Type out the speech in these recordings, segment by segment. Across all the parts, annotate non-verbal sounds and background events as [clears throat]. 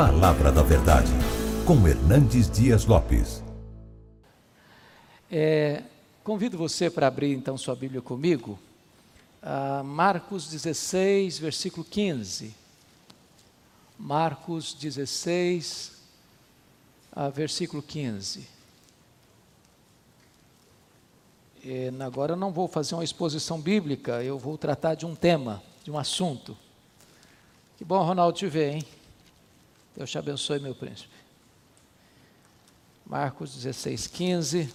Palavra da Verdade, com Hernandes Dias Lopes. É, convido você para abrir então sua Bíblia comigo, Marcos 16, versículo 15. Marcos 16, versículo 15. E agora eu não vou fazer uma exposição bíblica, eu vou tratar de um tema, de um assunto. Que bom, Ronaldo, te ver, hein? Deus te abençoe, meu príncipe. Marcos 16, 15.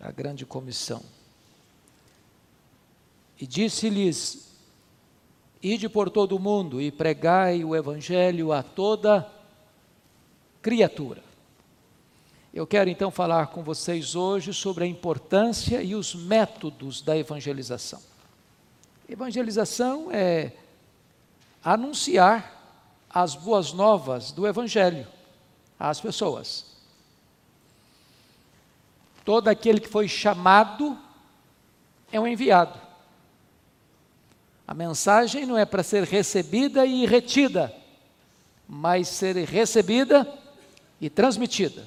A grande comissão. E disse-lhes: Ide por todo o mundo e pregai o evangelho a toda criatura. Eu quero então falar com vocês hoje sobre a importância e os métodos da evangelização. Evangelização é anunciar as boas novas do Evangelho às pessoas. Todo aquele que foi chamado é um enviado. A mensagem não é para ser recebida e retida, mas ser recebida e transmitida.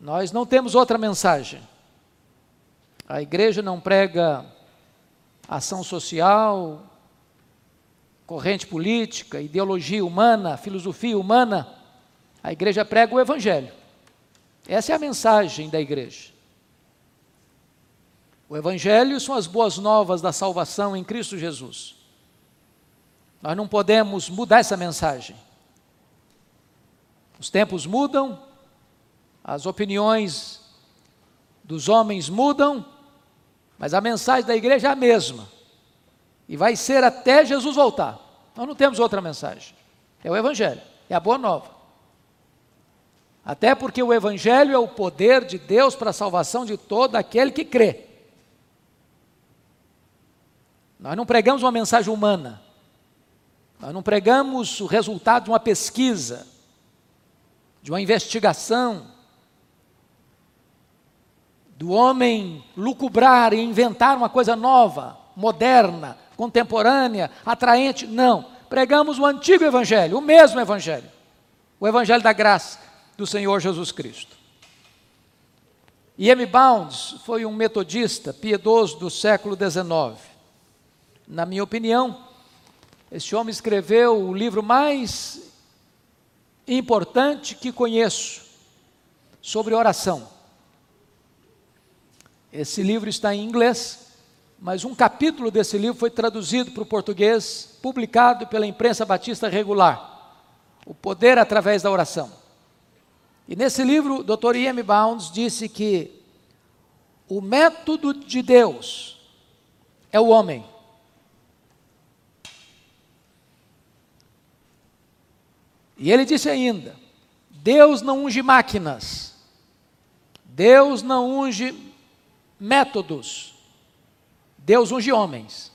Nós não temos outra mensagem. A igreja não prega ação social, corrente política, ideologia humana, filosofia humana, a igreja prega o Evangelho. Essa é a mensagem da igreja. O Evangelho são as boas novas da salvação em Cristo Jesus. Nós não podemos mudar essa mensagem. Os tempos mudam, as opiniões dos homens mudam, mas a mensagem da igreja é a mesma. E vai ser até Jesus voltar. Nós não temos outra mensagem. É o Evangelho, é a boa nova. Até porque o Evangelho é o poder de Deus para a salvação de todo aquele que crê. Nós não pregamos uma mensagem humana. Nós não pregamos o resultado de uma pesquisa, de uma investigação, do homem lucubrar e inventar uma coisa nova, moderna, contemporânea, atraente. Não. Pregamos o antigo evangelho, o mesmo evangelho. O evangelho da graça do Senhor Jesus Cristo. E M. Bounds foi um metodista piedoso do século XIX. Na minha opinião, este homem escreveu o livro mais importante que conheço sobre oração. Esse livro está em inglês, mas um capítulo desse livro foi traduzido para o português, publicado pela imprensa batista regular. O poder através da oração. E nesse livro, o Dr. Ian Bounds disse que o método de Deus é o homem. E ele disse ainda: Deus não unge máquinas, Deus não unge métodos, Deus unge homens.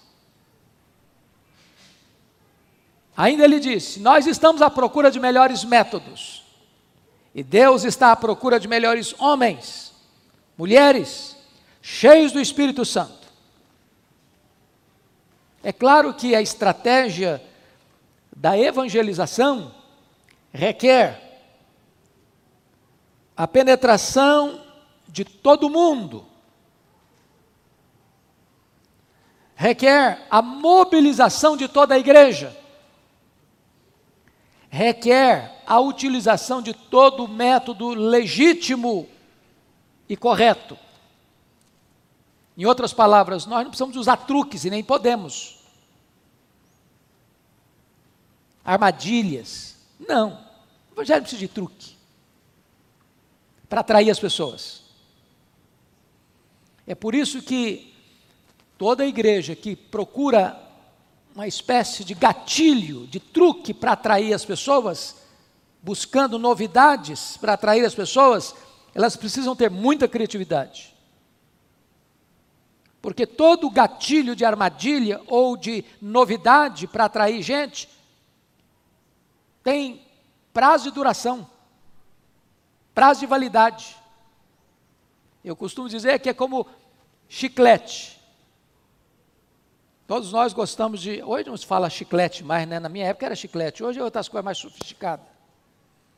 Ainda ele disse: Nós estamos à procura de melhores métodos, e Deus está à procura de melhores homens, mulheres, cheios do Espírito Santo. É claro que a estratégia da evangelização requer a penetração de todo mundo requer a mobilização de toda a igreja, requer a utilização de todo o método legítimo e correto. Em outras palavras, nós não precisamos usar truques e nem podemos. Armadilhas. Não. O evangelho precisa de truque para atrair as pessoas. É por isso que Toda igreja que procura uma espécie de gatilho, de truque para atrair as pessoas, buscando novidades para atrair as pessoas, elas precisam ter muita criatividade. Porque todo gatilho de armadilha ou de novidade para atrair gente tem prazo de duração, prazo de validade. Eu costumo dizer que é como chiclete. Todos nós gostamos de. Hoje não se fala chiclete mais, né? Na minha época era chiclete, hoje é outras coisas mais sofisticadas.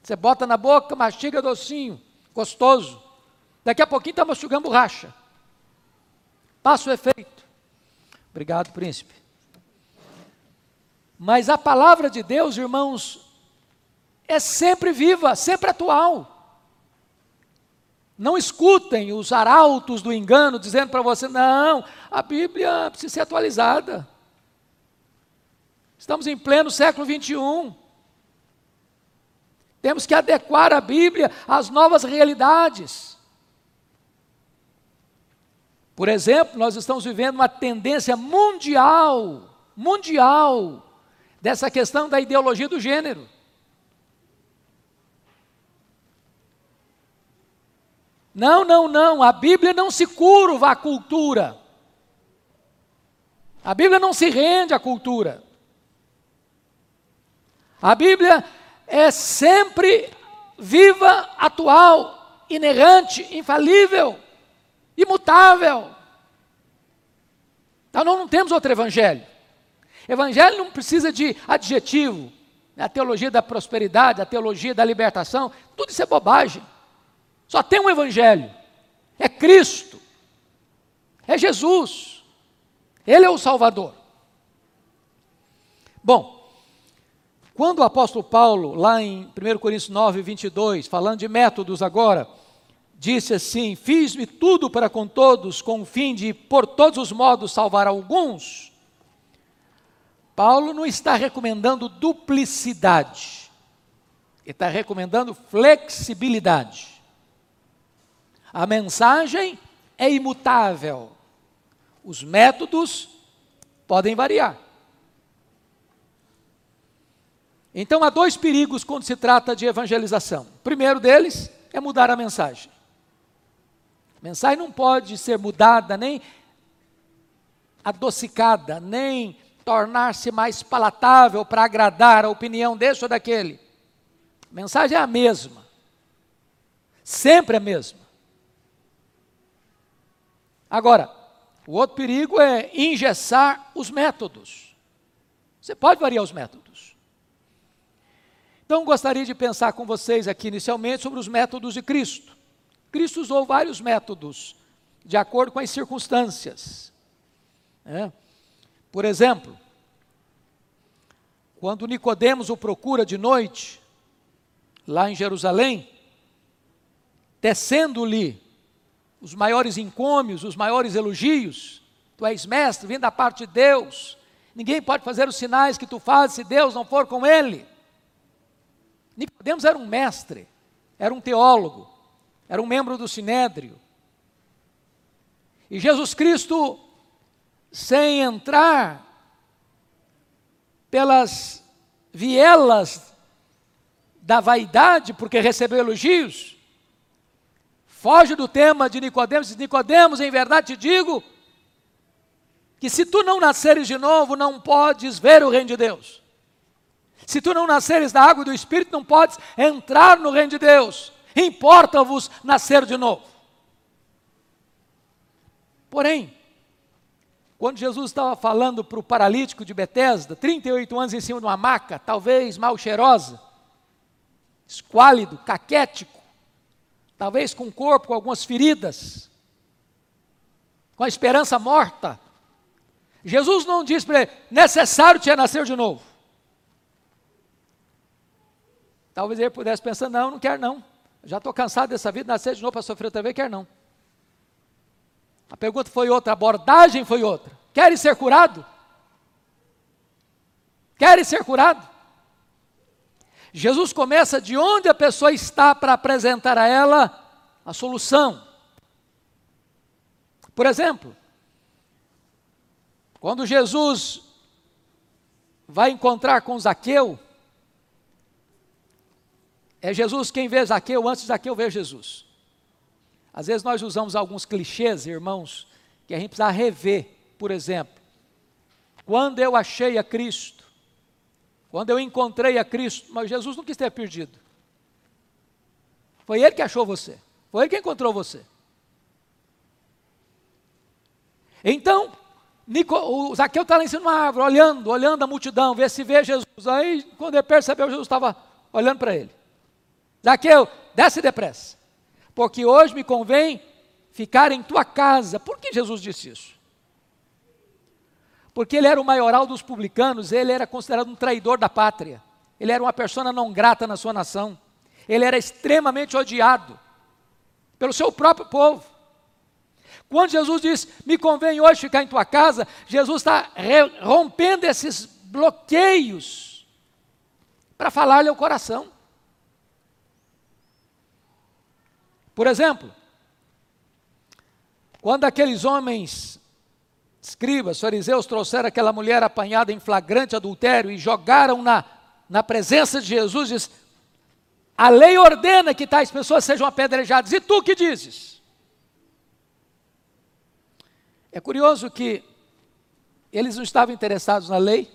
Você bota na boca, mastiga docinho, gostoso. Daqui a pouquinho está mastigando borracha. Passa o efeito. Obrigado, príncipe. Mas a palavra de Deus, irmãos, é sempre viva, sempre atual. Não escutem os arautos do engano dizendo para você: não, a Bíblia precisa ser atualizada. Estamos em pleno século 21. Temos que adequar a Bíblia às novas realidades. Por exemplo, nós estamos vivendo uma tendência mundial, mundial, dessa questão da ideologia do gênero. Não, não, não, a Bíblia não se curva à cultura. A Bíblia não se rende à cultura. A Bíblia é sempre viva, atual, inerrante, infalível, imutável. Então nós não temos outro evangelho. Evangelho não precisa de adjetivo. A teologia da prosperidade, a teologia da libertação, tudo isso é bobagem. Só tem um Evangelho: é Cristo, é Jesus, Ele é o Salvador. Bom, quando o apóstolo Paulo, lá em 1 Coríntios 9, 22, falando de métodos agora, disse assim: Fiz-me tudo para com todos, com o fim de, por todos os modos, salvar alguns. Paulo não está recomendando duplicidade, ele está recomendando flexibilidade. A mensagem é imutável. Os métodos podem variar. Então há dois perigos quando se trata de evangelização. O primeiro deles é mudar a mensagem. A mensagem não pode ser mudada, nem adocicada, nem tornar-se mais palatável para agradar a opinião desse ou daquele. A mensagem é a mesma. Sempre a mesma. Agora, o outro perigo é engessar os métodos. Você pode variar os métodos. Então, gostaria de pensar com vocês aqui inicialmente sobre os métodos de Cristo. Cristo usou vários métodos, de acordo com as circunstâncias. É. Por exemplo, quando Nicodemos o procura de noite, lá em Jerusalém, tecendo-lhe os maiores encômios, os maiores elogios. Tu és mestre, vindo da parte de Deus. Ninguém pode fazer os sinais que tu fazes se Deus não for com ele. Nicodemos era um mestre, era um teólogo, era um membro do sinédrio. E Jesus Cristo, sem entrar pelas vielas da vaidade, porque recebeu elogios, foge do tema de Nicodemos, diz, Nicodemos, em verdade te digo, que se tu não nasceres de novo, não podes ver o reino de Deus. Se tu não nasceres da água e do Espírito, não podes entrar no reino de Deus. Importa-vos nascer de novo. Porém, quando Jesus estava falando para o paralítico de Betesda, 38 anos em cima de uma maca, talvez mal cheirosa, esquálido, caquético, talvez com o corpo com algumas feridas, com a esperança morta. Jesus não disse para ele, necessário te nascer de novo. Talvez ele pudesse pensar, não, não quero não. Já estou cansado dessa vida, nascer de novo para sofrer outra vez, não. A pergunta foi outra, a abordagem foi outra. Queres ser curado? Queres ser curado? Jesus começa de onde a pessoa está para apresentar a ela a solução. Por exemplo, quando Jesus vai encontrar com Zaqueu, é Jesus quem vê Zaqueu antes de Zaqueu ver Jesus. Às vezes nós usamos alguns clichês, irmãos, que a gente precisa rever. Por exemplo, quando eu achei a Cristo, quando eu encontrei a Cristo, mas Jesus não quis ter perdido. Foi Ele que achou você. Foi Ele que encontrou você. Então, Nico, o Zaqueu está lá em cima de uma árvore, olhando, olhando a multidão, ver se vê Jesus. Aí, quando ele percebeu, Jesus estava olhando para ele. Zaqueu, desce depressa, porque hoje me convém ficar em tua casa. Por que Jesus disse isso? Porque ele era o maioral dos publicanos, ele era considerado um traidor da pátria. Ele era uma persona não grata na sua nação. Ele era extremamente odiado pelo seu próprio povo. Quando Jesus diz, me convém hoje ficar em tua casa, Jesus está rompendo esses bloqueios para falar-lhe ao coração. Por exemplo, quando aqueles homens escribas, fariseus, trouxeram aquela mulher apanhada em flagrante adultério e jogaram na, na presença de Jesus, diz: A lei ordena que tais pessoas sejam apedrejadas, e tu que dizes? É curioso que eles não estavam interessados na lei,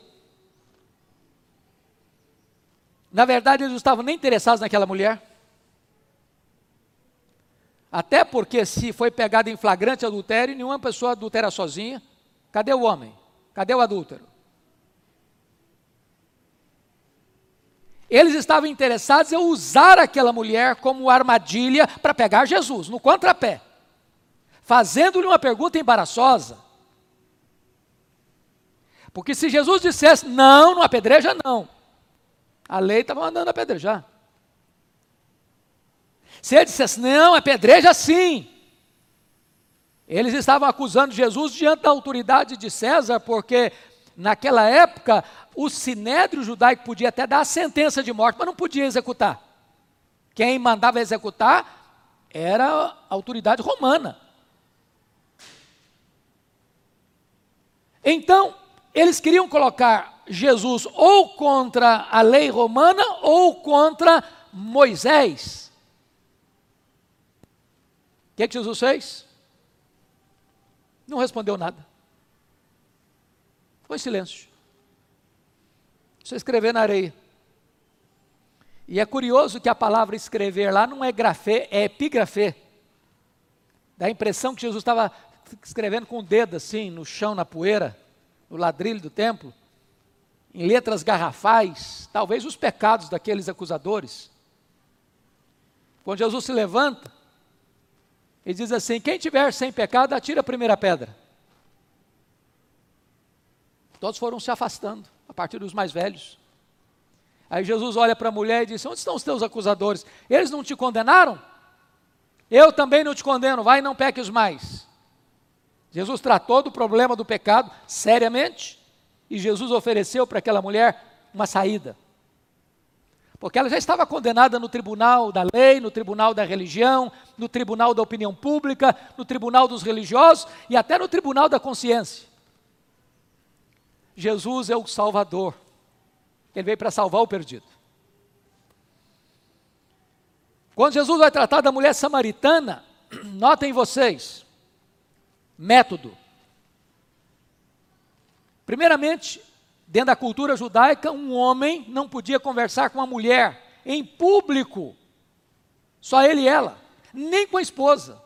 na verdade, eles não estavam nem interessados naquela mulher. Até porque, se foi pegada em flagrante adultério, nenhuma pessoa adultera sozinha. Cadê o homem? Cadê o adúltero? Eles estavam interessados em usar aquela mulher como armadilha para pegar Jesus, no contrapé, fazendo-lhe uma pergunta embaraçosa. Porque se Jesus dissesse, não, não apedreja, não, a lei estava mandando apedrejar. Se ele dissesse, não, apedreja sim, eles estavam acusando Jesus diante da autoridade de César, porque naquela época o sinédrio judaico podia até dar a sentença de morte, mas não podia executar. Quem mandava executar era a autoridade romana. Então, eles queriam colocar Jesus ou contra a lei romana ou contra Moisés. O que, é que Jesus fez? Não respondeu nada. Foi silêncio. Só escrever na areia. E é curioso que a palavra escrever lá não é grafê, é epigrafê. Dá a impressão que Jesus estava escrevendo com o dedo assim, no chão, na poeira, no ladrilho do templo, em letras garrafais, talvez os pecados daqueles acusadores. Quando Jesus se levanta, ele diz assim: quem tiver sem pecado, atira a primeira pedra. Todos foram se afastando, a partir dos mais velhos. Aí Jesus olha para a mulher e diz: Onde estão os teus acusadores? Eles não te condenaram? Eu também não te condeno, vai e não peques mais. Jesus tratou do problema do pecado seriamente e Jesus ofereceu para aquela mulher uma saída. Porque ela já estava condenada no tribunal da lei, no tribunal da religião, no tribunal da opinião pública, no tribunal dos religiosos e até no tribunal da consciência. Jesus é o Salvador. Ele veio para salvar o perdido. Quando Jesus vai tratar da mulher samaritana, [clears throat] notem vocês, método. Primeiramente, Dentro da cultura judaica, um homem não podia conversar com uma mulher em público, só ele e ela, nem com a esposa.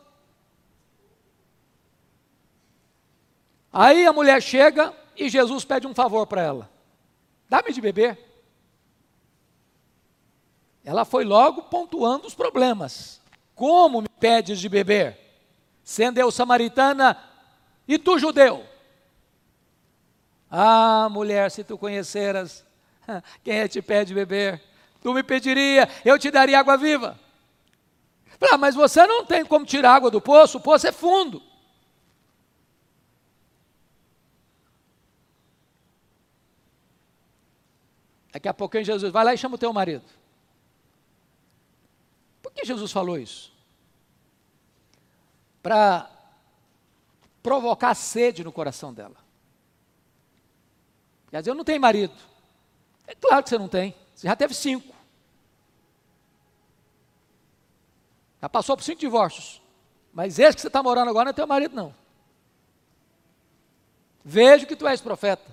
Aí a mulher chega e Jesus pede um favor para ela: dá-me de beber. Ela foi logo pontuando os problemas. Como me pedes de beber? Sendo eu samaritana e tu judeu. Ah, mulher, se tu conheceras [laughs] quem é te pede beber, tu me pediria, eu te daria água viva. Ah, mas você não tem como tirar água do poço, o poço é fundo. Daqui a pouquinho Jesus vai lá e chama o teu marido. Por que Jesus falou isso? Para provocar sede no coração dela. Quer dizer, eu não tenho marido. É claro que você não tem. Você já teve cinco. Já passou por cinco divórcios. Mas esse que você está morando agora não é teu marido, não. Vejo que tu és profeta.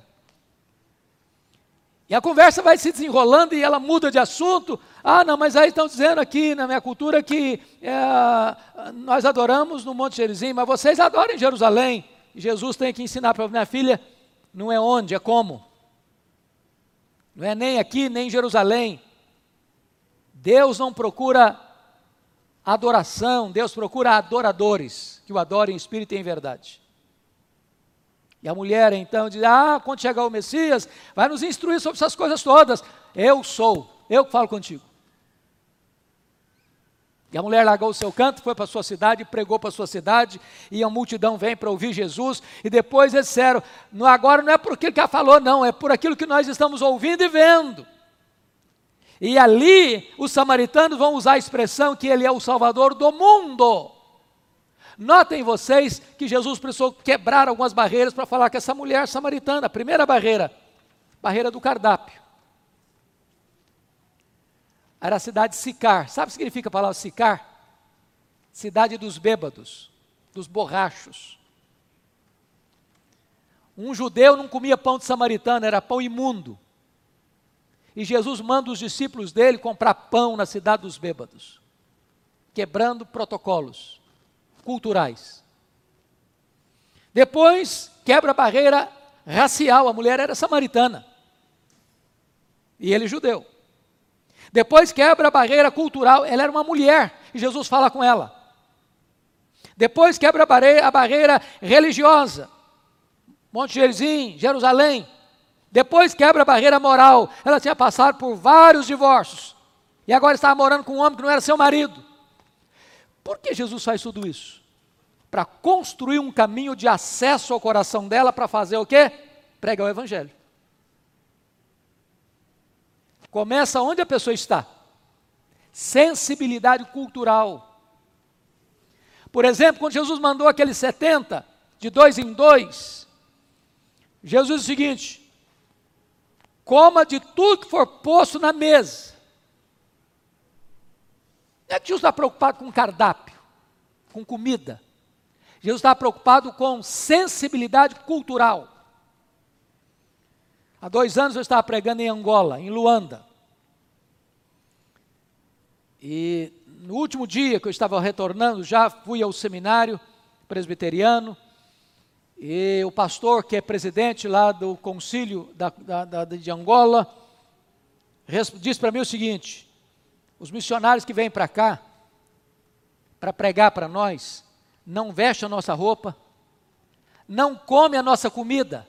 E a conversa vai se desenrolando e ela muda de assunto. Ah, não, mas aí estão dizendo aqui na minha cultura que é, nós adoramos no Monte Gerizim, mas vocês adoram em Jerusalém. Jesus tem que ensinar para minha filha, não é onde, é como. Não é nem aqui, nem em Jerusalém. Deus não procura adoração, Deus procura adoradores que o adorem em espírito e em verdade. E a mulher então diz: Ah, quando chegar o Messias, vai nos instruir sobre essas coisas todas. Eu sou, eu que falo contigo. E a mulher largou o seu canto, foi para a sua cidade, pregou para a sua cidade, e a multidão vem para ouvir Jesus, e depois eles disseram: agora não é por aquilo que ela falou, não, é por aquilo que nós estamos ouvindo e vendo. E ali os samaritanos vão usar a expressão que ele é o salvador do mundo. Notem vocês que Jesus precisou quebrar algumas barreiras para falar que essa mulher samaritana, a primeira barreira, barreira do cardápio era a cidade de Sicar. Sabe o que significa a palavra Sicar? Cidade dos bêbados, dos borrachos. Um judeu não comia pão de samaritano, era pão imundo. E Jesus manda os discípulos dele comprar pão na cidade dos bêbados, quebrando protocolos culturais. Depois, quebra a barreira racial, a mulher era samaritana. E ele judeu. Depois quebra a barreira cultural, ela era uma mulher, e Jesus fala com ela. Depois quebra a barreira, a barreira religiosa, Monte Gerizim, Jerusalém. Depois quebra a barreira moral, ela tinha passado por vários divórcios, e agora estava morando com um homem que não era seu marido. Por que Jesus faz tudo isso? Para construir um caminho de acesso ao coração dela para fazer o quê? Pregar o Evangelho. Começa onde a pessoa está. Sensibilidade cultural. Por exemplo, quando Jesus mandou aqueles 70, de dois em dois, Jesus disse o seguinte: coma de tudo que for posto na mesa. Não é que Jesus está preocupado com cardápio, com comida. Jesus está preocupado com sensibilidade cultural. Há dois anos eu estava pregando em Angola, em Luanda. E no último dia que eu estava retornando, já fui ao seminário presbiteriano. E o pastor, que é presidente lá do concílio da, da, da de Angola, disse para mim o seguinte: os missionários que vêm para cá, para pregar para nós, não vestem a nossa roupa, não comem a nossa comida,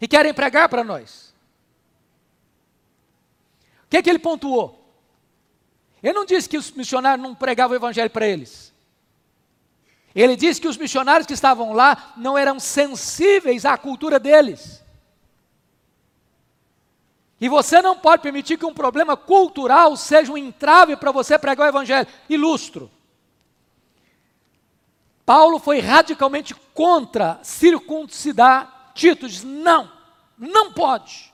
e querem pregar para nós. O que, é que ele pontuou? Ele não disse que os missionários não pregavam o evangelho para eles. Ele disse que os missionários que estavam lá não eram sensíveis à cultura deles. E você não pode permitir que um problema cultural seja um entrave para você pregar o evangelho. Ilustro. Paulo foi radicalmente contra circuncidar Tito diz: não, não pode,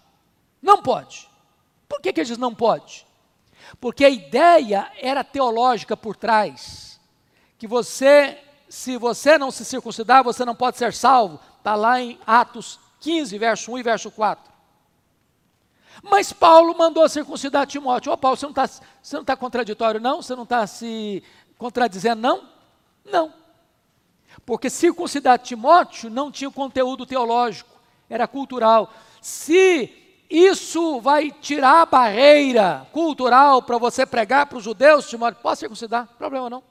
não pode. Por que, que ele diz não pode? Porque a ideia era teológica por trás, que você, se você não se circuncidar, você não pode ser salvo. Está lá em Atos 15, verso 1 e verso 4. Mas Paulo mandou circuncidar Timóteo. Ô oh, Paulo, você não está tá contraditório, não? Você não está se contradizendo, não? Não. Porque circuncidar Timóteo não tinha conteúdo teológico, era cultural. Se isso vai tirar a barreira cultural para você pregar para os judeus, Timóteo, pode circuncidar, problema não.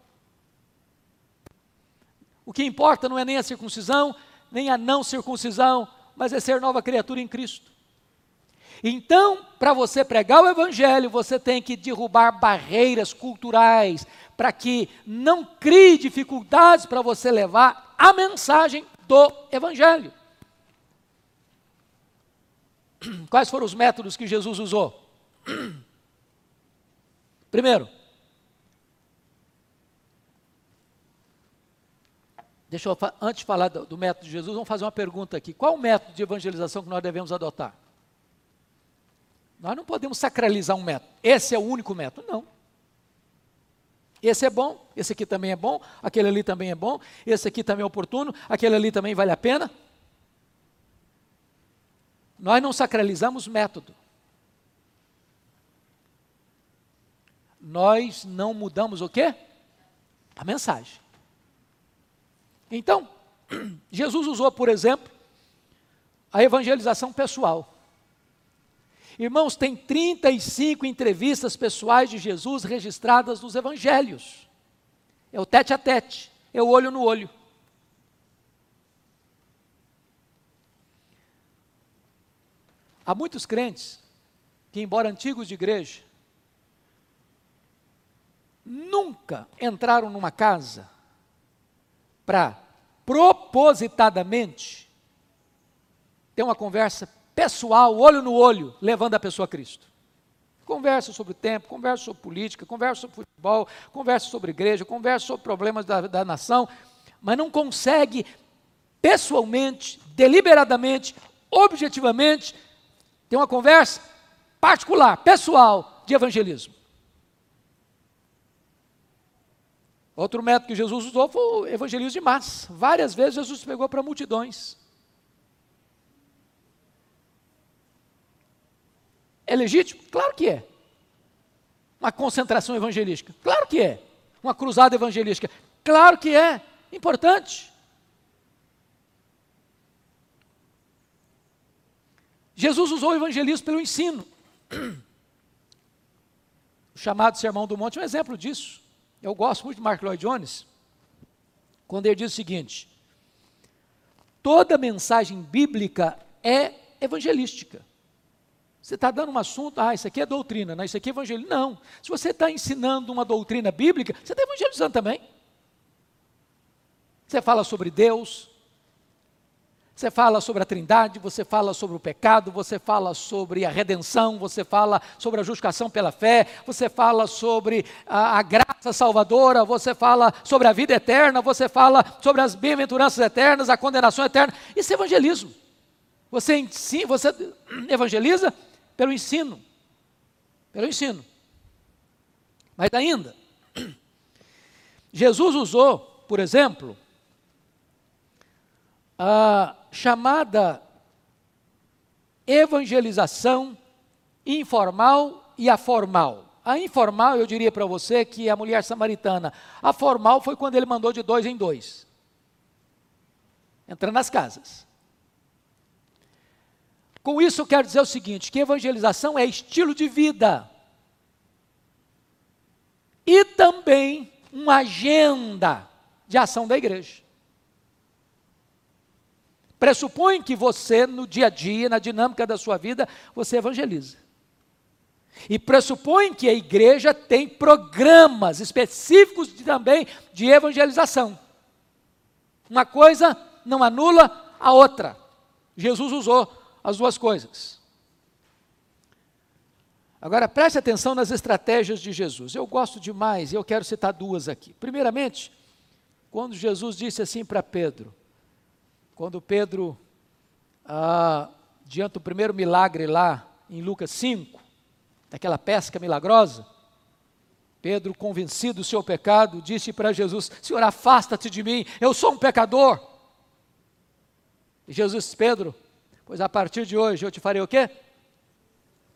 O que importa não é nem a circuncisão, nem a não circuncisão, mas é ser nova criatura em Cristo. Então, para você pregar o Evangelho, você tem que derrubar barreiras culturais, para que não crie dificuldades para você levar a mensagem do Evangelho. [clears throat] Quais foram os métodos que Jesus usou? [clears throat] Primeiro, deixa eu, antes de falar do, do método de Jesus, vamos fazer uma pergunta aqui. Qual o método de evangelização que nós devemos adotar? Nós não podemos sacralizar um método. Esse é o único método. Não. Esse é bom, esse aqui também é bom, aquele ali também é bom, esse aqui também é oportuno, aquele ali também vale a pena. Nós não sacralizamos método. Nós não mudamos o quê? A mensagem. Então, [clears throat] Jesus usou, por exemplo, a evangelização pessoal. Irmãos, tem 35 entrevistas pessoais de Jesus registradas nos evangelhos. É o tete a tete, é o olho no olho. Há muitos crentes que, embora antigos de igreja, nunca entraram numa casa para propositadamente ter uma conversa pessoal, olho no olho, levando a pessoa a Cristo. Conversa sobre o tempo, conversa sobre política, conversa sobre futebol, conversa sobre igreja, conversa sobre problemas da, da nação, mas não consegue pessoalmente, deliberadamente, objetivamente, ter uma conversa particular, pessoal, de evangelismo. Outro método que Jesus usou foi o evangelismo de massa. Várias vezes Jesus pegou para multidões. É legítimo? Claro que é. Uma concentração evangelística? Claro que é. Uma cruzada evangelística? Claro que é. Importante. Jesus usou o evangelismo pelo ensino. O chamado Sermão do Monte é um exemplo disso. Eu gosto muito de Mark Lloyd Jones, quando ele diz o seguinte: toda mensagem bíblica é evangelística. Você está dando um assunto, ah, isso aqui é doutrina, não, isso aqui é evangelismo. Não. Se você está ensinando uma doutrina bíblica, você está evangelizando também. Você fala sobre Deus, você fala sobre a trindade, você fala sobre o pecado, você fala sobre a redenção, você fala sobre a justificação pela fé, você fala sobre a, a graça salvadora, você fala sobre a vida eterna, você fala sobre as bem-aventuranças eternas, a condenação eterna. Isso é evangelismo. Você, ensina, você [clears throat] evangeliza pelo ensino. Pelo ensino. Mas ainda, Jesus usou, por exemplo, a chamada evangelização informal e a formal. A informal, eu diria para você que é a mulher samaritana. A formal foi quando ele mandou de dois em dois, entrando nas casas. Com isso eu quero dizer o seguinte: que evangelização é estilo de vida. E também uma agenda de ação da igreja pressupõe que você, no dia a dia, na dinâmica da sua vida, você evangeliza. E pressupõe que a igreja tem programas específicos de, também de evangelização. Uma coisa não anula a outra. Jesus usou as duas coisas. Agora preste atenção nas estratégias de Jesus. Eu gosto demais e eu quero citar duas aqui. Primeiramente, quando Jesus disse assim para Pedro: quando Pedro, ah, diante do primeiro milagre lá em Lucas 5, daquela pesca milagrosa, Pedro, convencido do seu pecado, disse para Jesus: Senhor, afasta-te de mim, eu sou um pecador. E Jesus Pedro, pois a partir de hoje eu te farei o quê?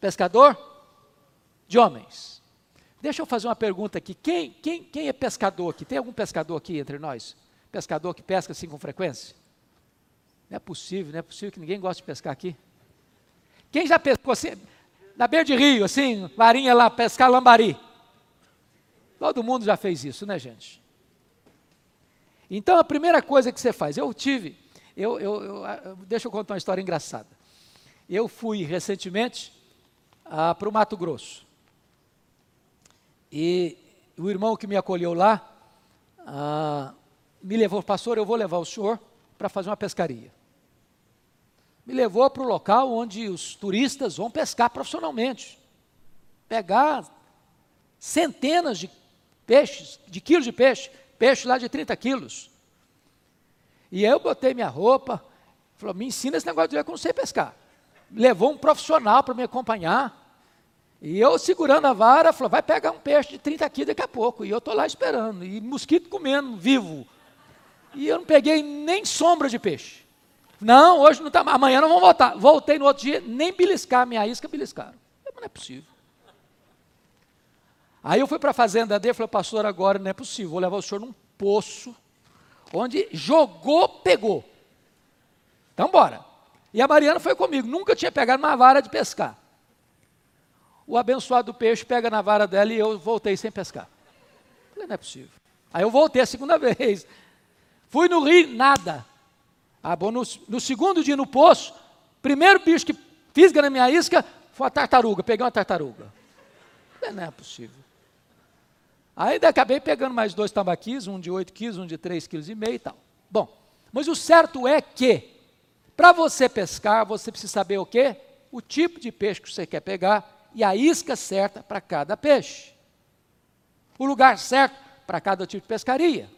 Pescador de homens. Deixa eu fazer uma pergunta aqui: quem, quem, quem é pescador aqui? Tem algum pescador aqui entre nós? Pescador que pesca assim com frequência? Não é possível, não é possível que ninguém goste de pescar aqui. Quem já pescou assim, na beira de rio, assim, varinha lá, pescar lambari? Todo mundo já fez isso, né, gente? Então, a primeira coisa que você faz, eu tive, eu, eu, eu deixa eu contar uma história engraçada. Eu fui recentemente ah, para o Mato Grosso. E o irmão que me acolheu lá ah, me levou, pastor, eu vou levar o senhor para fazer uma pescaria me levou para o local onde os turistas vão pescar profissionalmente. Pegar centenas de peixes, de quilos de peixe, peixe lá de 30 quilos. E eu botei minha roupa, falou, me ensina esse negócio de ver como sei pescar. Levou um profissional para me acompanhar. E eu segurando a vara, falou, vai pegar um peixe de 30 quilos daqui a pouco. E eu estou lá esperando, e mosquito comendo, vivo. E eu não peguei nem sombra de peixe. Não, hoje não está. Amanhã não vão voltar. Voltei no outro dia, nem beliscar minha isca, beliscaram. Mas não é possível. Aí eu fui para a fazenda dele e falei, pastor, agora não é possível. Vou levar o senhor num poço, Onde jogou, pegou. Então, bora. E a Mariana foi comigo, nunca tinha pegado uma vara de pescar. O abençoado do peixe pega na vara dela e eu voltei sem pescar. Falei, não é possível. Aí eu voltei a segunda [laughs] vez. Fui no rio, nada. Ah, bom, no, no segundo dia no poço, primeiro bicho que fisga na minha isca foi a tartaruga. Peguei uma tartaruga. Falei, não é possível. Aí acabei pegando mais dois tambaquis, um de 8 quilos, um de 3,5 kg e tal. Bom, mas o certo é que, para você pescar, você precisa saber o quê? O tipo de peixe que você quer pegar e a isca certa para cada peixe. O lugar certo para cada tipo de pescaria.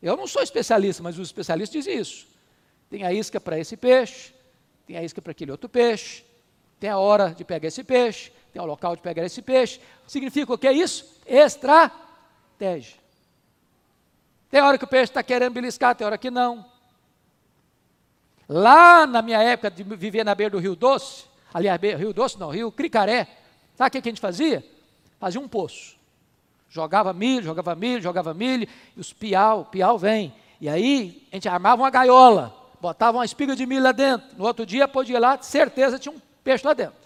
Eu não sou especialista, mas os especialistas dizem isso. Tem a isca para esse peixe, tem a isca para aquele outro peixe, tem a hora de pegar esse peixe, tem o local de pegar esse peixe. Significa o que é isso? Estratégia. Tem hora que o peixe está querendo beliscar, tem hora que não. Lá na minha época de viver na beira do Rio Doce, aliás, Rio Doce não, Rio Cricaré, sabe o que a gente fazia? Fazia um poço. Jogava milho, jogava milho, jogava milho, e os piau, piau vem. E aí a gente armava uma gaiola, botava uma espiga de milho lá dentro. No outro dia podia ir lá, certeza tinha um peixe lá dentro.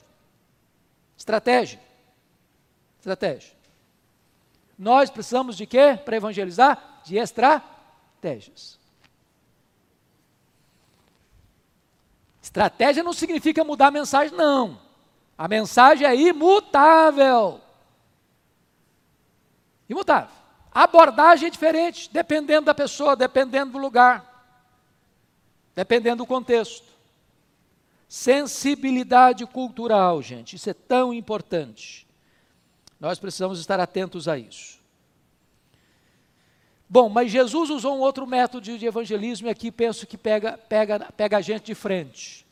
Estratégia. Estratégia. Nós precisamos de quê para evangelizar? De estratégias. Estratégia não significa mudar a mensagem, não. A mensagem é imutável. Imutável. A abordagem é diferente, dependendo da pessoa, dependendo do lugar, dependendo do contexto. Sensibilidade cultural, gente, isso é tão importante. Nós precisamos estar atentos a isso. Bom, mas Jesus usou um outro método de evangelismo e aqui penso que pega, pega, pega a gente de frente.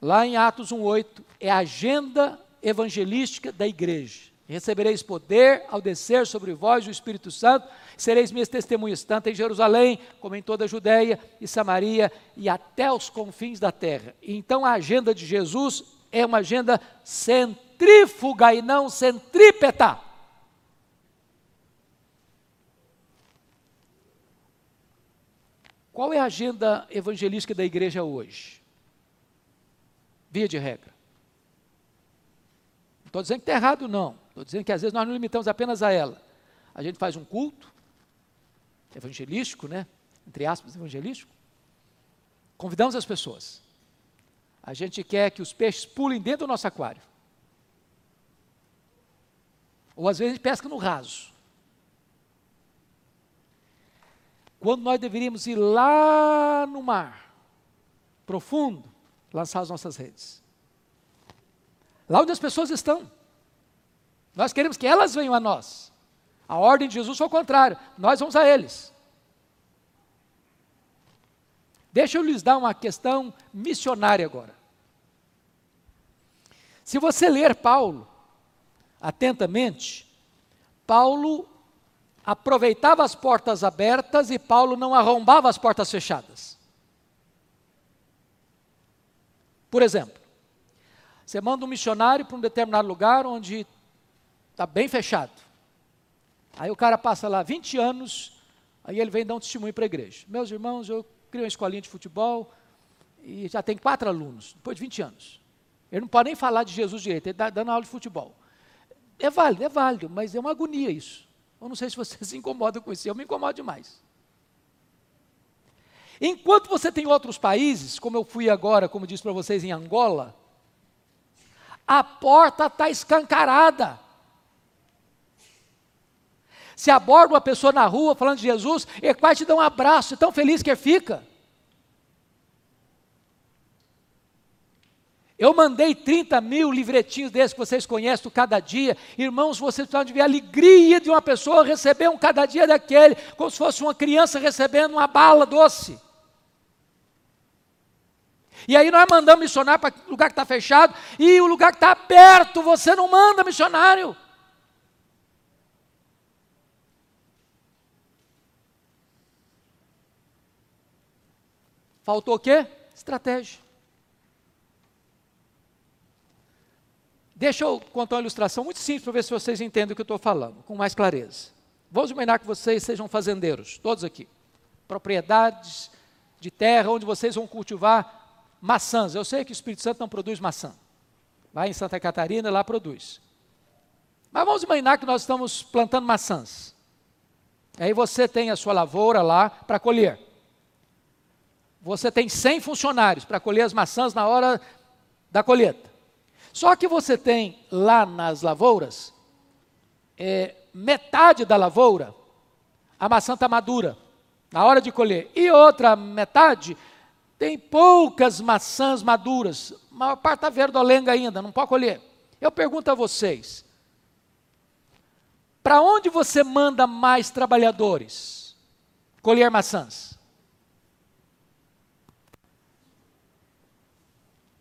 Lá em Atos 1,8 é a agenda evangelística da igreja. Recebereis poder ao descer sobre vós o Espírito Santo, sereis minhas testemunhas, tanto em Jerusalém, como em toda a Judéia e Samaria e até os confins da terra. Então a agenda de Jesus é uma agenda centrífuga e não centrípeta. Qual é a agenda evangelística da igreja hoje? Via de regra. Não estou dizendo que está errado, não. Estou dizendo que às vezes nós não limitamos apenas a ela. A gente faz um culto evangelístico, né? Entre aspas, evangelístico. Convidamos as pessoas. A gente quer que os peixes pulem dentro do nosso aquário. Ou às vezes a gente pesca no raso. Quando nós deveríamos ir lá no mar, profundo, lançar as nossas redes. Lá onde as pessoas estão. Nós queremos que elas venham a nós. A ordem de Jesus foi o contrário, nós vamos a eles. Deixa eu lhes dar uma questão missionária agora. Se você ler Paulo atentamente, Paulo aproveitava as portas abertas e Paulo não arrombava as portas fechadas. Por exemplo, você manda um missionário para um determinado lugar onde está bem fechado. Aí o cara passa lá 20 anos, aí ele vem dar um testemunho para a igreja. Meus irmãos, eu criei uma escolinha de futebol e já tem quatro alunos, depois de 20 anos. Ele não pode nem falar de Jesus direito, ele está dando aula de futebol. É válido, é válido, mas é uma agonia isso. Eu não sei se você [laughs] se incomoda com isso, eu me incomodo demais. Enquanto você tem outros países, como eu fui agora, como disse para vocês, em Angola, a porta está escancarada. Se aborda uma pessoa na rua falando de Jesus, ele quase te dá um abraço, tão feliz que fica. Eu mandei 30 mil livretinhos desses que vocês conhecem cada dia. Irmãos, vocês precisam ver a alegria de uma pessoa receber um cada dia daquele, como se fosse uma criança recebendo uma bala doce. E aí nós mandamos missionário para o lugar que está fechado, e o lugar que está aberto, você não manda missionário. Faltou o quê? Estratégia. Deixa eu contar uma ilustração muito simples para ver se vocês entendem o que eu estou falando, com mais clareza. Vamos imaginar que vocês sejam fazendeiros, todos aqui. Propriedades de terra onde vocês vão cultivar maçãs. Eu sei que o Espírito Santo não produz maçã. Vai em Santa Catarina, lá produz. Mas vamos imaginar que nós estamos plantando maçãs. Aí você tem a sua lavoura lá para colher. Você tem 100 funcionários para colher as maçãs na hora da colheita. Só que você tem lá nas lavouras, é, metade da lavoura, a maçã está madura, na hora de colher. E outra metade tem poucas maçãs maduras, a maior parte está verdolenga ainda, não pode colher. Eu pergunto a vocês: para onde você manda mais trabalhadores colher maçãs?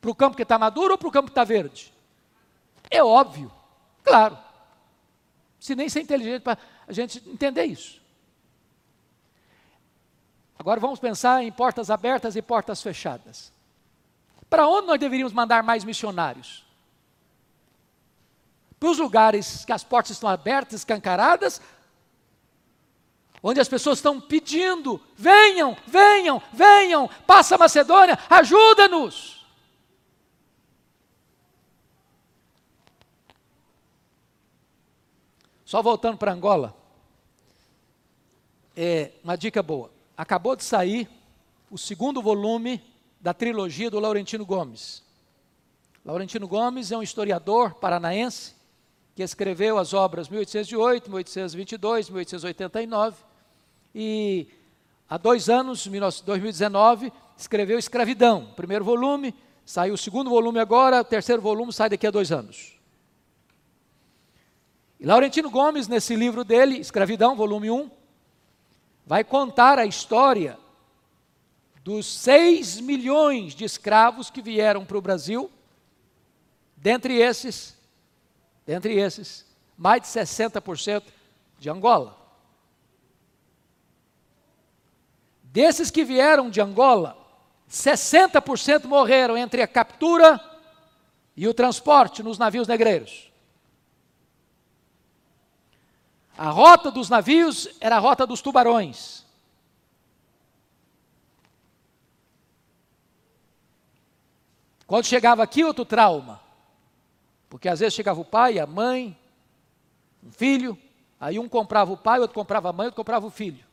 Para o campo que está maduro ou para o campo que está verde? É óbvio, claro. Se nem ser inteligente para a gente entender isso. Agora vamos pensar em portas abertas e portas fechadas. Para onde nós deveríamos mandar mais missionários? Para os lugares que as portas estão abertas, escancaradas, onde as pessoas estão pedindo: venham, venham, venham, passa Macedônia, ajuda-nos. Só voltando para Angola, é uma dica boa acabou de sair o segundo volume da trilogia do Laurentino Gomes. Laurentino Gomes é um historiador paranaense que escreveu as obras 1808, 1822, 1889 e há dois anos, 2019, escreveu Escravidão, primeiro volume, saiu o segundo volume agora, o terceiro volume sai daqui a dois anos. E Laurentino Gomes, nesse livro dele, Escravidão, volume 1, vai contar a história dos 6 milhões de escravos que vieram para o Brasil, dentre esses, dentre esses, mais de 60% de Angola. Desses que vieram de Angola, 60% morreram entre a captura e o transporte nos navios negreiros. A rota dos navios era a rota dos tubarões. Quando chegava aqui, outro trauma. Porque às vezes chegava o pai, a mãe, um filho, aí um comprava o pai, outro comprava a mãe, outro comprava o filho.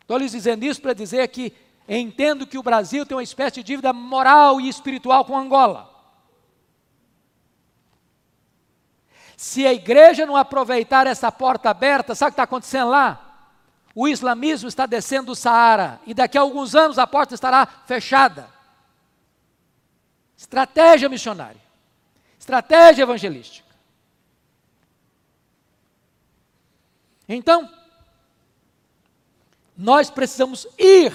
Estou lhes dizendo isso para dizer que entendo que o Brasil tem uma espécie de dívida moral e espiritual com Angola. Se a igreja não aproveitar essa porta aberta, sabe o que está acontecendo lá? O islamismo está descendo do Saara e daqui a alguns anos a porta estará fechada. Estratégia missionária, estratégia evangelística. Então, nós precisamos ir,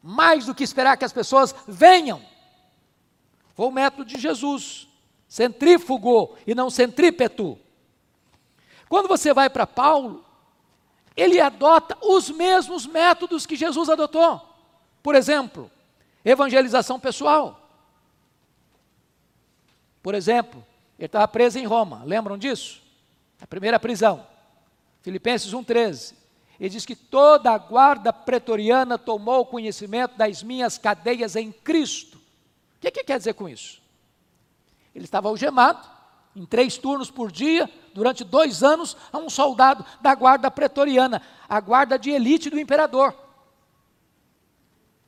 mais do que esperar que as pessoas venham. Foi o método de Jesus centrífugo e não centrípeto. Quando você vai para Paulo, ele adota os mesmos métodos que Jesus adotou. Por exemplo, evangelização pessoal. Por exemplo, ele estava preso em Roma, lembram disso? A primeira prisão. Filipenses 1,13. Ele diz que toda a guarda pretoriana tomou conhecimento das minhas cadeias em Cristo. O que, que quer dizer com isso? Ele estava algemado, em três turnos por dia, durante dois anos, a um soldado da guarda pretoriana, a guarda de elite do imperador.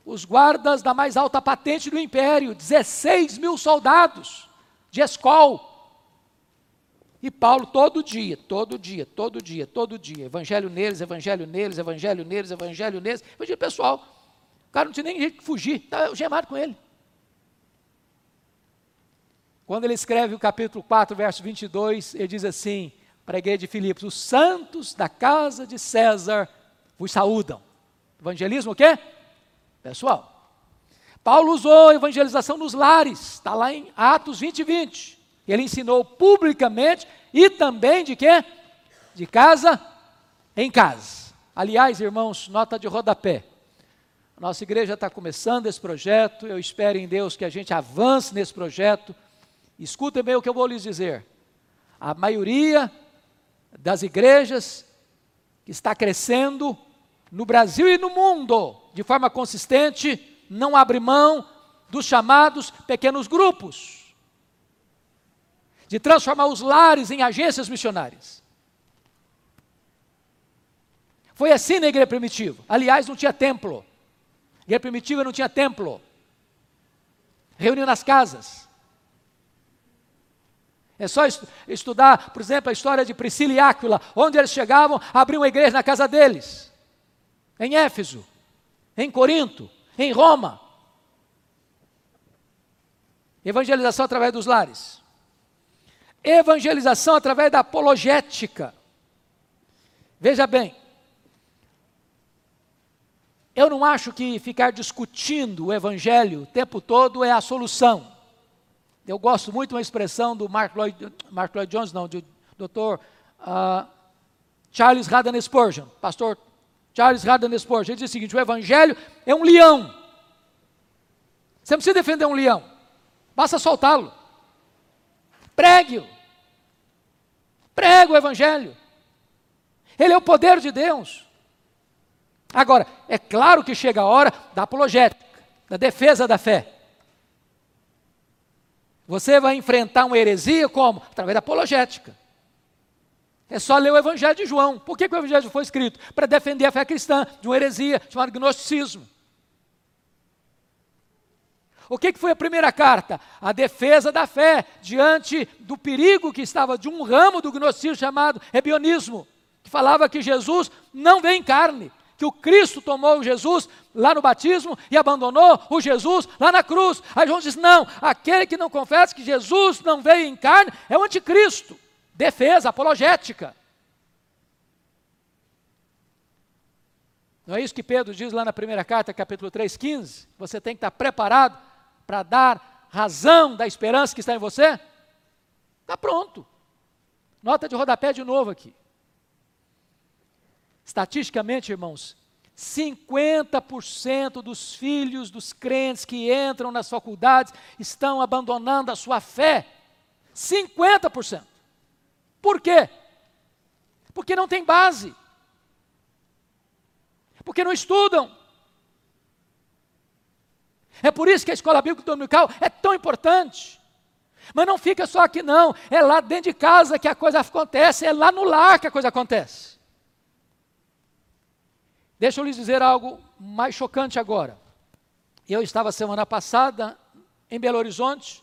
Os guardas da mais alta patente do império, 16 mil soldados de escol. E Paulo todo dia, todo dia, todo dia, todo dia, evangelho neles, evangelho neles, evangelho neles, evangelho neles, evangelho pessoal. O cara não tinha nem jeito de fugir, estava algemado com ele. Quando ele escreve o capítulo 4, verso 22, ele diz assim, para a igreja de Filipos, os santos da casa de César vos saúdam. Evangelismo o quê? Pessoal. Paulo usou a evangelização nos lares, está lá em Atos 20 e 20. Ele ensinou publicamente e também de quê? De casa em casa. Aliás, irmãos, nota de rodapé. Nossa igreja está começando esse projeto, eu espero em Deus que a gente avance nesse projeto Escutem bem o que eu vou lhes dizer. A maioria das igrejas que está crescendo no Brasil e no mundo de forma consistente, não abre mão dos chamados pequenos grupos, de transformar os lares em agências missionárias. Foi assim na igreja primitiva. Aliás, não tinha templo. Igreja primitiva não tinha templo. Reuniu nas casas. É só estudar, por exemplo, a história de Priscila e Áquila, onde eles chegavam, abriam uma igreja na casa deles. Em Éfeso, em Corinto, em Roma. Evangelização através dos lares. Evangelização através da apologética. Veja bem, eu não acho que ficar discutindo o evangelho o tempo todo é a solução. Eu gosto muito de uma expressão do Mark Lloyd, Mark Lloyd Jones, não, do Dr. Uh, Charles Haddon Spurgeon, pastor Charles Haddon Spurgeon. Ele diz o seguinte: o evangelho é um leão. Você não precisa defender um leão, basta soltá-lo. Pregue-o. Pregue o evangelho. Ele é o poder de Deus. Agora, é claro que chega a hora da apologética, da defesa da fé. Você vai enfrentar uma heresia como? Através da apologética. É só ler o Evangelho de João. Por que, que o Evangelho foi escrito? Para defender a fé cristã de uma heresia chamada gnosticismo. O que, que foi a primeira carta? A defesa da fé diante do perigo que estava de um ramo do gnosticismo chamado rebionismo, que falava que Jesus não vem em carne, que o Cristo tomou o Jesus lá no batismo e abandonou o Jesus lá na cruz. Aí João diz: não, aquele que não confessa que Jesus não veio em carne é o anticristo. Defesa, apologética. Não é isso que Pedro diz lá na primeira carta, capítulo 3,15? Você tem que estar preparado para dar razão da esperança que está em você? Está pronto. Nota de rodapé de novo aqui. Estatisticamente, irmãos, 50% dos filhos dos crentes que entram nas faculdades estão abandonando a sua fé. 50%. Por quê? Porque não tem base. Porque não estudam. É por isso que a escola bíblica dominical é tão importante. Mas não fica só aqui, não. É lá dentro de casa que a coisa acontece, é lá no lar que a coisa acontece. Deixa eu lhes dizer algo mais chocante agora. Eu estava semana passada em Belo Horizonte,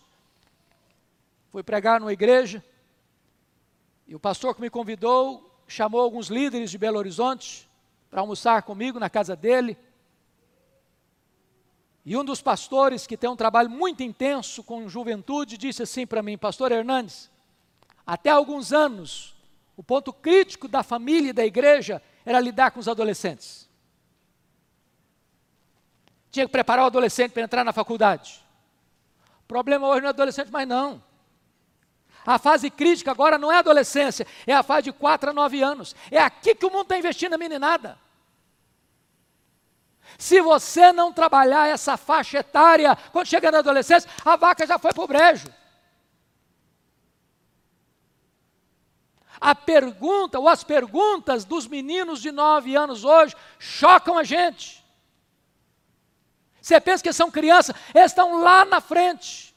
fui pregar numa igreja, e o pastor que me convidou chamou alguns líderes de Belo Horizonte para almoçar comigo na casa dele. E um dos pastores, que tem um trabalho muito intenso com juventude, disse assim para mim: Pastor Hernandes, até alguns anos, o ponto crítico da família e da igreja era lidar com os adolescentes. Tinha que preparar o adolescente para entrar na faculdade. Problema hoje não é adolescente mais não. A fase crítica agora não é a adolescência, é a fase de 4 a 9 anos. É aqui que o mundo está investindo na meninada. Se você não trabalhar essa faixa etária, quando chega na adolescência, a vaca já foi para o brejo. A pergunta, ou as perguntas dos meninos de 9 anos hoje, chocam a gente. Você pensa que são crianças, eles estão lá na frente.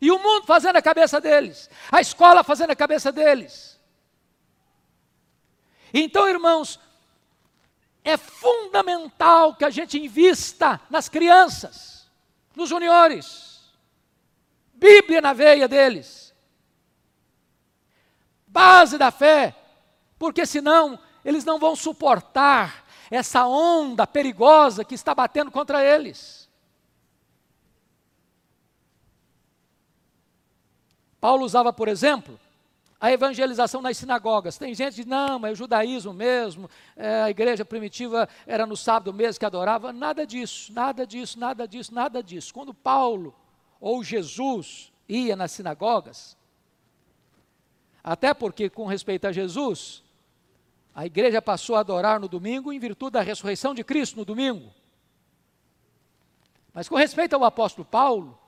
E o mundo fazendo a cabeça deles, a escola fazendo a cabeça deles. Então, irmãos, é fundamental que a gente invista nas crianças, nos juniores. Bíblia na veia deles. Base da fé, porque senão eles não vão suportar essa onda perigosa que está batendo contra eles. Paulo usava, por exemplo, a evangelização nas sinagogas. Tem gente que diz, não, mas é o judaísmo mesmo, é, a igreja primitiva era no sábado mesmo que adorava. Nada disso, nada disso, nada disso, nada disso. Quando Paulo ou Jesus ia nas sinagogas, até porque, com respeito a Jesus, a igreja passou a adorar no domingo em virtude da ressurreição de Cristo no domingo. Mas com respeito ao apóstolo Paulo,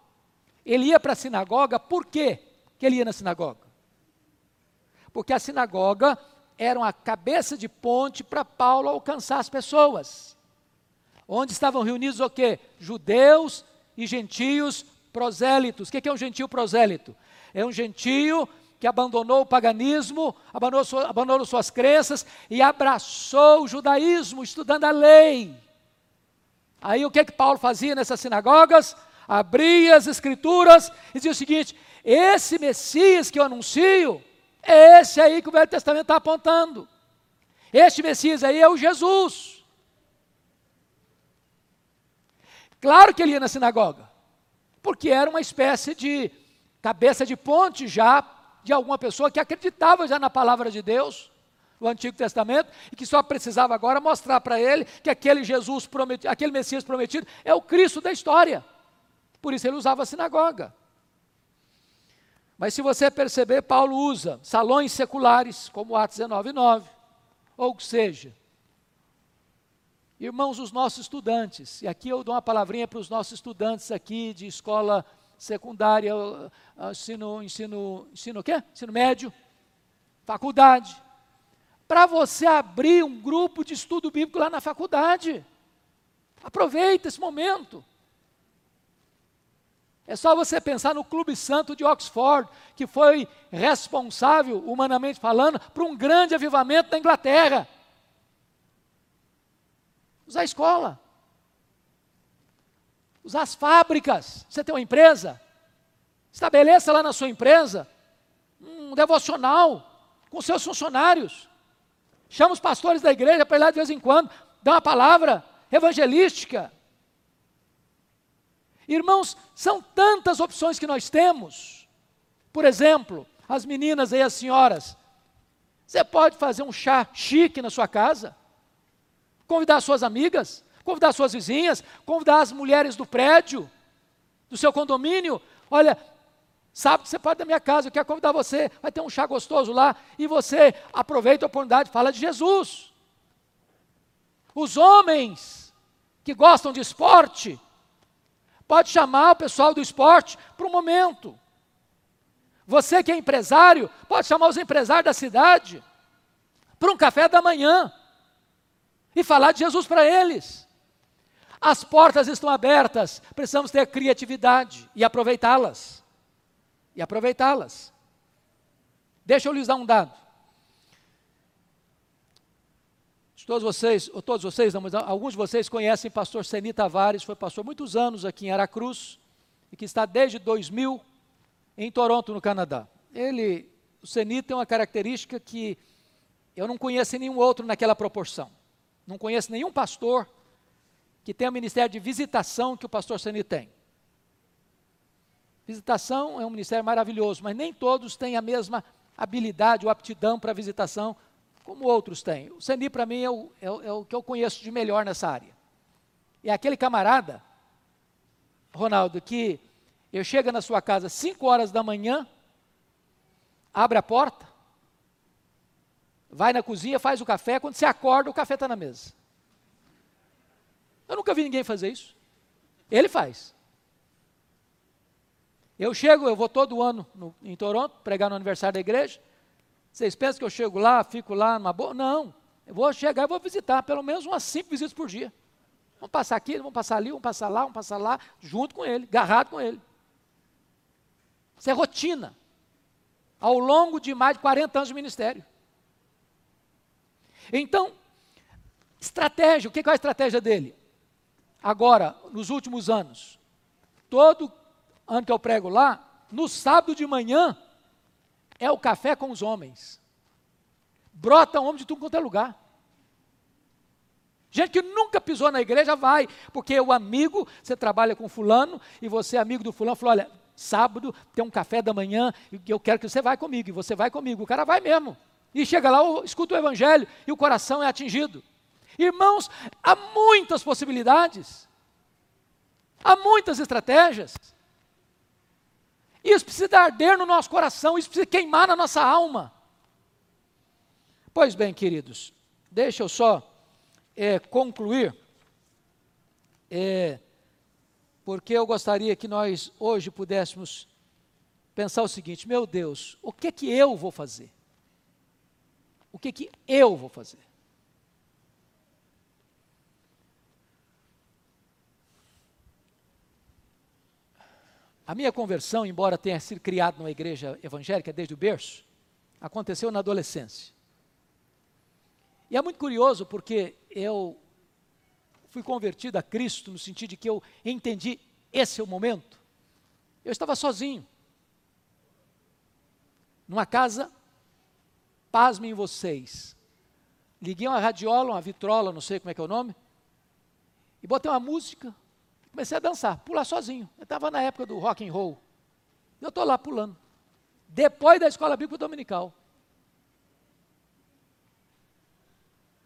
ele ia para a sinagoga, por quê que ele ia na sinagoga? Porque a sinagoga eram a cabeça de ponte para Paulo alcançar as pessoas. Onde estavam reunidos o quê? Judeus e gentios prosélitos. O que é um gentio prosélito? É um gentio que abandonou o paganismo, abandonou, sua, abandonou suas crenças e abraçou o judaísmo, estudando a lei. Aí o que que Paulo fazia nessas sinagogas? Abria as escrituras e dizia o seguinte: esse Messias que eu anuncio, é esse aí que o Velho Testamento está apontando. Este Messias aí é o Jesus. Claro que ele ia na sinagoga, porque era uma espécie de cabeça de ponte já de alguma pessoa que acreditava já na palavra de Deus, no Antigo Testamento, e que só precisava agora mostrar para ele que aquele Jesus prometido, aquele Messias prometido é o Cristo da história. Por isso ele usava a sinagoga. Mas se você perceber, Paulo usa salões seculares, como Atos 19, 9. Ou seja, irmãos, os nossos estudantes, e aqui eu dou uma palavrinha para os nossos estudantes aqui de escola secundária, ensino, ensino, ensino o quê? Ensino médio, faculdade. Para você abrir um grupo de estudo bíblico lá na faculdade. Aproveita esse momento. É só você pensar no Clube Santo de Oxford, que foi responsável, humanamente falando, por um grande avivamento na Inglaterra. Usar a escola. Usar as fábricas. Você tem uma empresa? Estabeleça lá na sua empresa um devocional com seus funcionários. Chama os pastores da igreja para ir lá de vez em quando, dá uma palavra evangelística. Irmãos, são tantas opções que nós temos. Por exemplo, as meninas e as senhoras, você pode fazer um chá chique na sua casa, convidar suas amigas, convidar suas vizinhas, convidar as mulheres do prédio, do seu condomínio. Olha, sábado você pode na minha casa, eu quero convidar você, vai ter um chá gostoso lá, e você aproveita a oportunidade, fala de Jesus. Os homens que gostam de esporte, Pode chamar o pessoal do esporte para um momento. Você que é empresário, pode chamar os empresários da cidade para um café da manhã e falar de Jesus para eles. As portas estão abertas, precisamos ter criatividade e aproveitá-las. E aproveitá-las. Deixa eu lhes dar um dado. Todos vocês, ou todos vocês, não, mas alguns de vocês conhecem o pastor Seni Tavares, foi pastor muitos anos aqui em Aracruz, e que está desde 2000 em Toronto, no Canadá. Ele, o Seni tem uma característica que eu não conheço nenhum outro naquela proporção. Não conheço nenhum pastor que tenha o ministério de visitação que o pastor Seni tem. Visitação é um ministério maravilhoso, mas nem todos têm a mesma habilidade ou aptidão para visitação como outros têm. O Seni, para mim, é o, é, é o que eu conheço de melhor nessa área. É aquele camarada, Ronaldo, que eu chego na sua casa às 5 horas da manhã, abre a porta, vai na cozinha, faz o café, quando você acorda, o café está na mesa. Eu nunca vi ninguém fazer isso. Ele faz. Eu chego, eu vou todo ano no, em Toronto, pregar no aniversário da igreja, vocês pensam que eu chego lá, fico lá numa boa? Não. Eu vou chegar e vou visitar, pelo menos umas cinco visitas por dia. Vamos passar aqui, vamos passar ali, vamos passar lá, vamos passar lá, junto com ele, agarrado com ele. Isso é rotina. Ao longo de mais de 40 anos de ministério. Então, estratégia, o que é a estratégia dele? Agora, nos últimos anos, todo ano que eu prego lá, no sábado de manhã, é o café com os homens. Brota homem de tudo quanto é lugar. Gente que nunca pisou na igreja vai, porque o amigo, você trabalha com fulano, e você é amigo do fulano, falou, olha, sábado tem um café da manhã, e eu quero que você vá comigo, e você vai comigo. O cara vai mesmo. E chega lá, escuta o evangelho, e o coração é atingido. Irmãos, há muitas possibilidades. Há muitas estratégias. Isso precisa arder no nosso coração, isso precisa queimar na nossa alma. Pois bem, queridos, deixa eu só é, concluir, é, porque eu gostaria que nós hoje pudéssemos pensar o seguinte: meu Deus, o que é que eu vou fazer? O que, que eu vou fazer? A minha conversão, embora tenha sido criado numa igreja evangélica desde o berço, aconteceu na adolescência. E é muito curioso porque eu fui convertido a Cristo no sentido de que eu entendi esse é o momento. Eu estava sozinho, numa casa, pasmem vocês. Liguei uma radiola, uma vitrola, não sei como é que é o nome, e botei uma música, Comecei a dançar, pular sozinho. Eu estava na época do rock and roll. Eu estou lá pulando. Depois da escola bíblica dominical.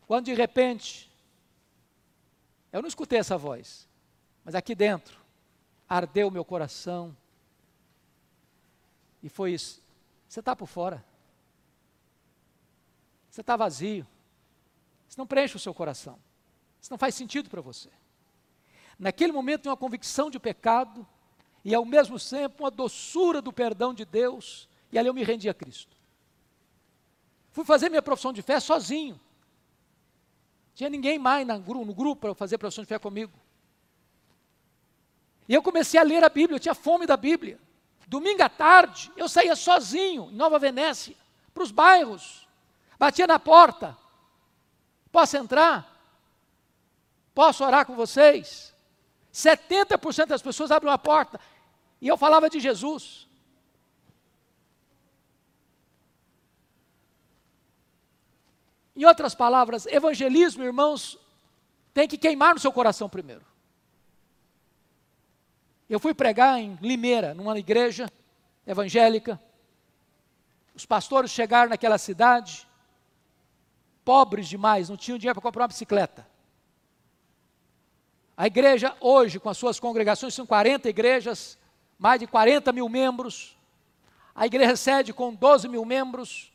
Quando de repente, eu não escutei essa voz, mas aqui dentro, ardeu meu coração. E foi isso. Você está por fora. Você está vazio. Isso não preenche o seu coração. Isso não faz sentido para você. Naquele momento, uma convicção de pecado e, ao mesmo tempo, uma doçura do perdão de Deus, e ali eu me rendi a Cristo. Fui fazer minha profissão de fé sozinho. Tinha ninguém mais no grupo para fazer profissão de fé comigo. E eu comecei a ler a Bíblia, eu tinha fome da Bíblia. Domingo à tarde, eu saía sozinho, em Nova Venécia, para os bairros. Batia na porta. Posso entrar? Posso orar com vocês? 70% das pessoas abrem uma porta. E eu falava de Jesus. Em outras palavras, evangelismo, irmãos, tem que queimar no seu coração primeiro. Eu fui pregar em Limeira, numa igreja evangélica. Os pastores chegaram naquela cidade, pobres demais, não tinham dinheiro para comprar uma bicicleta. A igreja hoje, com as suas congregações, são 40 igrejas, mais de 40 mil membros. A igreja sede com 12 mil membros.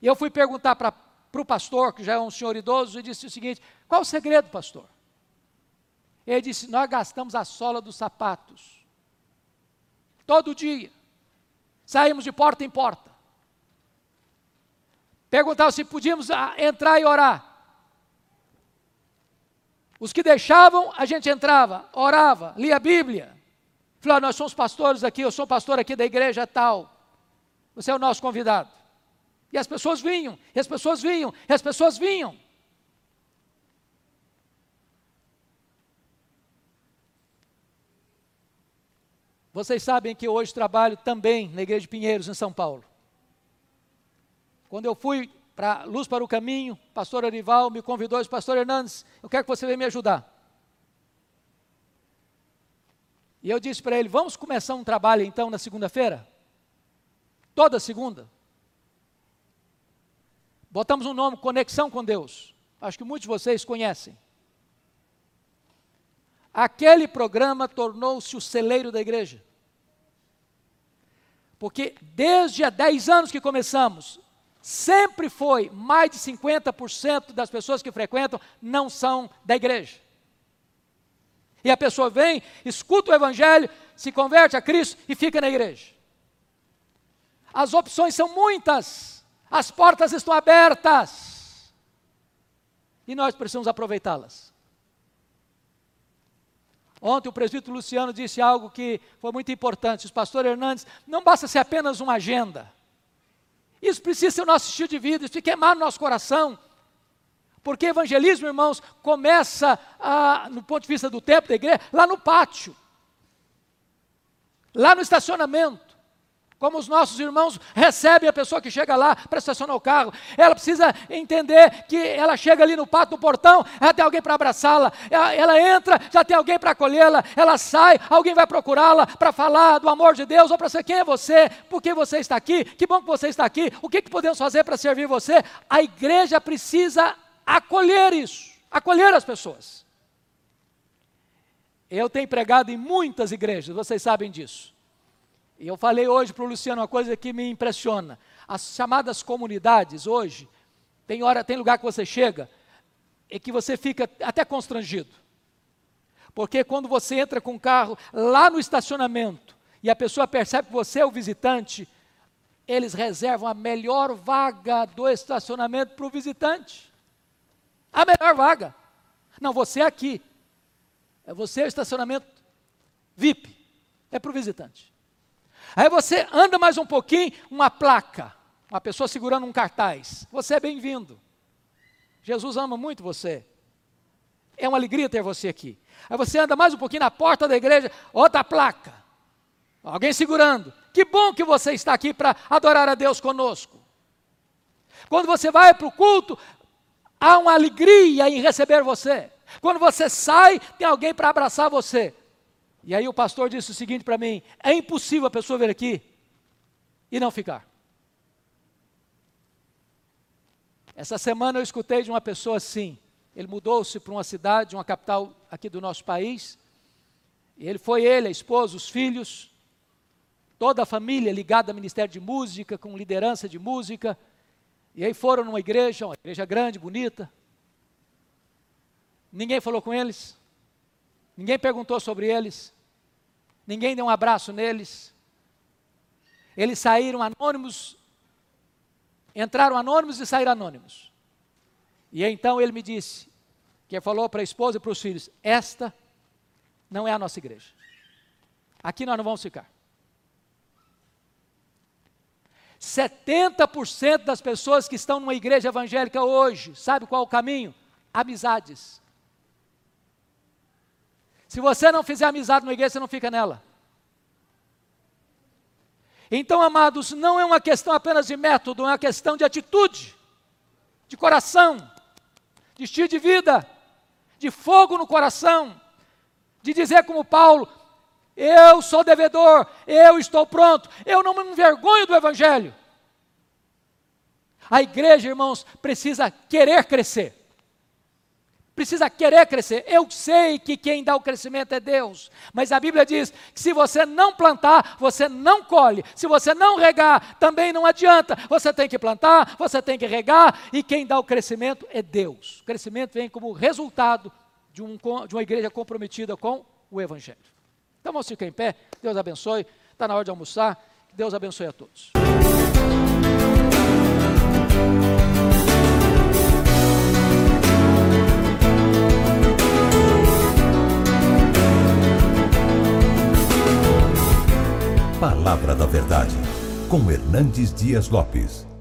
E eu fui perguntar para o pastor, que já é um senhor idoso, e disse o seguinte: qual o segredo, pastor? Ele disse: Nós gastamos a sola dos sapatos. Todo dia. Saímos de porta em porta. Perguntava se podíamos ah, entrar e orar. Os que deixavam, a gente entrava, orava, lia a Bíblia. Falava, nós somos pastores aqui, eu sou pastor aqui da igreja tal. Você é o nosso convidado. E as pessoas vinham, e as pessoas vinham, e as pessoas vinham. Vocês sabem que hoje trabalho também na Igreja de Pinheiros, em São Paulo. Quando eu fui para Luz para o Caminho, pastor Arival me convidou, disse, pastor Hernandes, eu quero que você venha me ajudar. E eu disse para ele, vamos começar um trabalho então na segunda-feira? Toda segunda. Botamos um nome, Conexão com Deus. Acho que muitos de vocês conhecem. Aquele programa tornou-se o celeiro da igreja. Porque desde há 10 anos que começamos, sempre foi mais de 50% das pessoas que frequentam não são da igreja. E a pessoa vem, escuta o evangelho, se converte a Cristo e fica na igreja. As opções são muitas, as portas estão abertas. E nós precisamos aproveitá-las. Ontem o presbítero Luciano disse algo que foi muito importante. O pastor Hernandes, não basta ser apenas uma agenda. Isso precisa ser o nosso estilo de vida, isso tem que queimar no nosso coração. Porque evangelismo, irmãos, começa, a, no ponto de vista do tempo da igreja, lá no pátio, lá no estacionamento como os nossos irmãos recebem a pessoa que chega lá para estacionar o carro. Ela precisa entender que ela chega ali no pátio, no portão, já tem alguém para abraçá-la. Ela, ela, entra, já tem alguém para acolhê-la. Ela sai, alguém vai procurá-la para falar do amor de Deus ou para ser quem é você, por que você está aqui, que bom que você está aqui, o que, que podemos fazer para servir você. A igreja precisa acolher isso, acolher as pessoas. Eu tenho pregado em muitas igrejas, vocês sabem disso. E eu falei hoje para o Luciano uma coisa que me impressiona. As chamadas comunidades hoje, tem hora, tem lugar que você chega e que você fica até constrangido. Porque quando você entra com o carro lá no estacionamento e a pessoa percebe que você é o visitante, eles reservam a melhor vaga do estacionamento para o visitante. A melhor vaga. Não, você é aqui. É você é o estacionamento VIP. É para o visitante. Aí você anda mais um pouquinho, uma placa, uma pessoa segurando um cartaz. Você é bem-vindo. Jesus ama muito você. É uma alegria ter você aqui. Aí você anda mais um pouquinho na porta da igreja, outra placa. Alguém segurando. Que bom que você está aqui para adorar a Deus conosco. Quando você vai para o culto, há uma alegria em receber você. Quando você sai, tem alguém para abraçar você. E aí o pastor disse o seguinte para mim: é impossível a pessoa vir aqui e não ficar. Essa semana eu escutei de uma pessoa assim. Ele mudou-se para uma cidade, uma capital aqui do nosso país. E ele foi ele, a esposa, os filhos, toda a família ligada ao Ministério de Música, com liderança de música. E aí foram numa igreja, uma igreja grande, bonita. Ninguém falou com eles. Ninguém perguntou sobre eles. Ninguém deu um abraço neles. Eles saíram anônimos, entraram anônimos e saíram anônimos. E então ele me disse, que falou para a esposa e para os filhos: Esta não é a nossa igreja. Aqui nós não vamos ficar. 70% das pessoas que estão numa igreja evangélica hoje, sabe qual é o caminho? Amizades. Se você não fizer amizade numa igreja, você não fica nela. Então, amados, não é uma questão apenas de método, é uma questão de atitude, de coração, de estilo de vida, de fogo no coração, de dizer como Paulo: eu sou devedor, eu estou pronto, eu não me envergonho do Evangelho. A igreja, irmãos, precisa querer crescer precisa querer crescer. Eu sei que quem dá o crescimento é Deus, mas a Bíblia diz que se você não plantar, você não colhe. Se você não regar, também não adianta. Você tem que plantar, você tem que regar, e quem dá o crescimento é Deus. O crescimento vem como resultado de, um, de uma igreja comprometida com o Evangelho. Então vamos ficar em pé. Deus abençoe. Está na hora de almoçar. Deus abençoe a todos. Palavra da Verdade, com Hernandes Dias Lopes.